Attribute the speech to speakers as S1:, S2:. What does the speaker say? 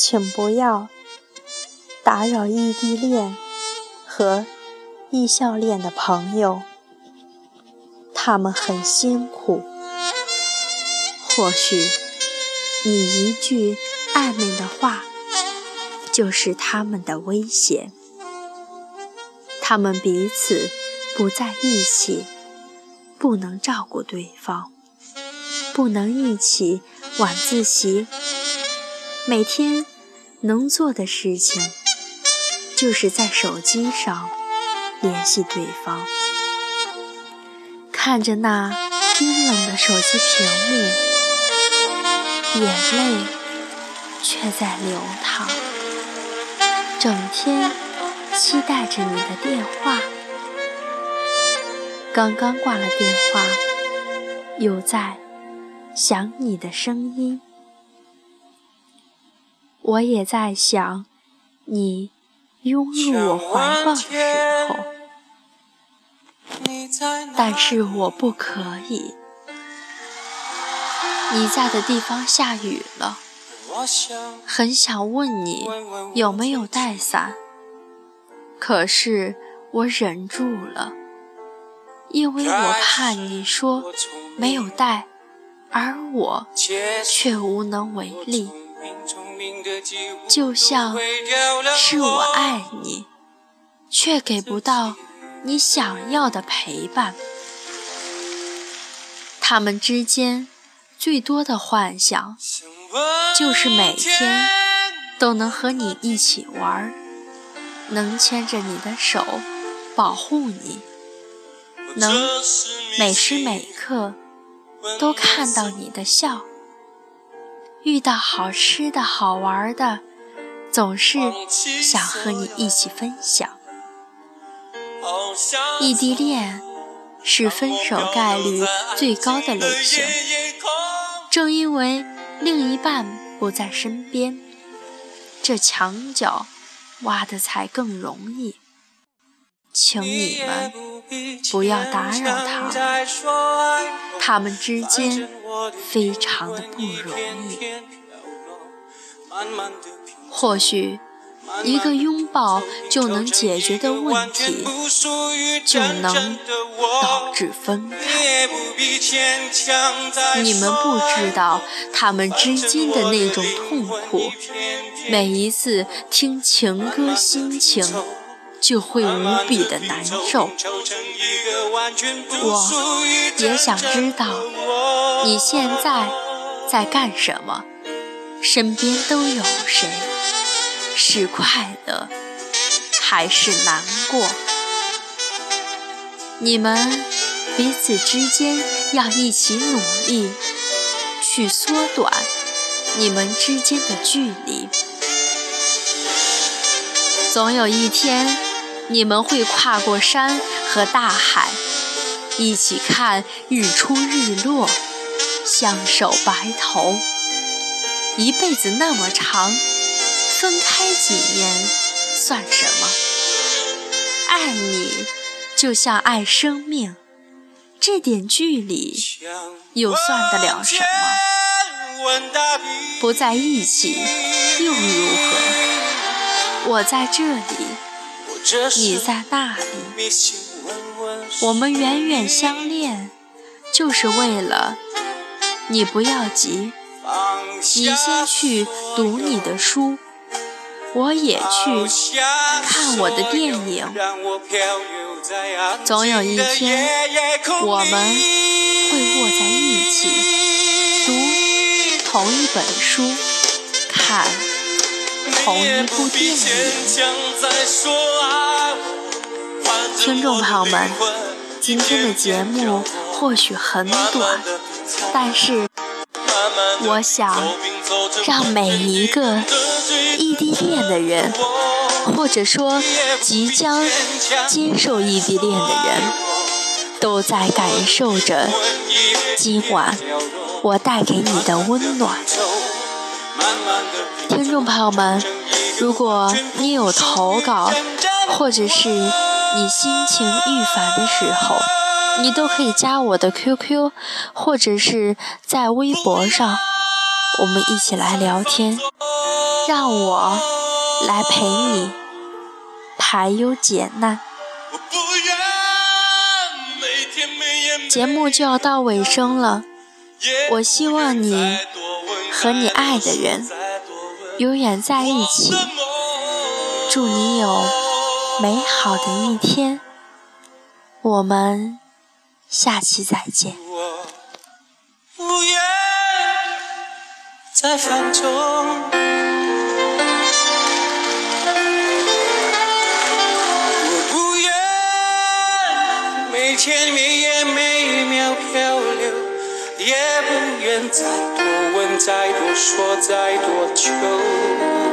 S1: 请不要打扰异地恋和异校恋的朋友，他们很辛苦。或许你一句暧昧的话，就是他们的危险。他们彼此不在一起，不能照顾对方，不能一起晚自习。每天能做的事情，就是在手机上联系对方，看着那冰冷的手机屏幕，眼泪却在流淌。整天期待着你的电话，刚刚挂了电话，又在想你的声音。我也在想，你拥入我怀抱的时候，但是我不可以。你在的地方下雨了，很想问你有没有带伞，可是我忍住了，因为我怕你说没有带，而我却无能为力。就像是我爱你，却给不到你想要的陪伴。他们之间最多的幻想，就是每天都能和你一起玩，能牵着你的手保护你，能每时每刻都看到你的笑。遇到好吃的好玩的，总是想和你一起分享。异地恋是分手概率最高的类型，正因为另一半不在身边，这墙角挖的才更容易。请你们不要打扰他们，他们之间。非常的不容易，或许一个拥抱就能解决的问题，就能导致分开。你们不知道他们之间的那种痛苦，每一次听情歌，心情就会无比的难受。我也想知道。你现在在干什么？身边都有谁？是快乐还是难过？你们彼此之间要一起努力，去缩短你们之间的距离。总有一天，你们会跨过山和大海，一起看日出日落。相守白头，一辈子那么长，分开几年算什么？爱你就像爱生命，这点距离又算得了什么？不在一起又如何？我在这里，你在那里，我们远远相恋，就是为了。你不要急，你先去读你的书，我也去看我的电影。总有一天，我们会握在一起，读同一本书，看同一部电影。听众朋友们，今天的节目或许很短。但是，我想让每一个异地恋的人，或者说即将接受异地恋的人，都在感受着今晚我带给你的温暖。听众朋友们，如果你有投稿，或者是你心情郁烦的时候，你都可以加我的 QQ，或者是在微博上，我们一起来聊天。
S2: 让我来陪你排忧解难。节目就要到尾声了，我希望你和你爱的人永远在一起。祝你有美好的一天，我们下期再见。在放纵，我不愿每天每夜每秒漂流，也不愿再多问、再多说、再多求。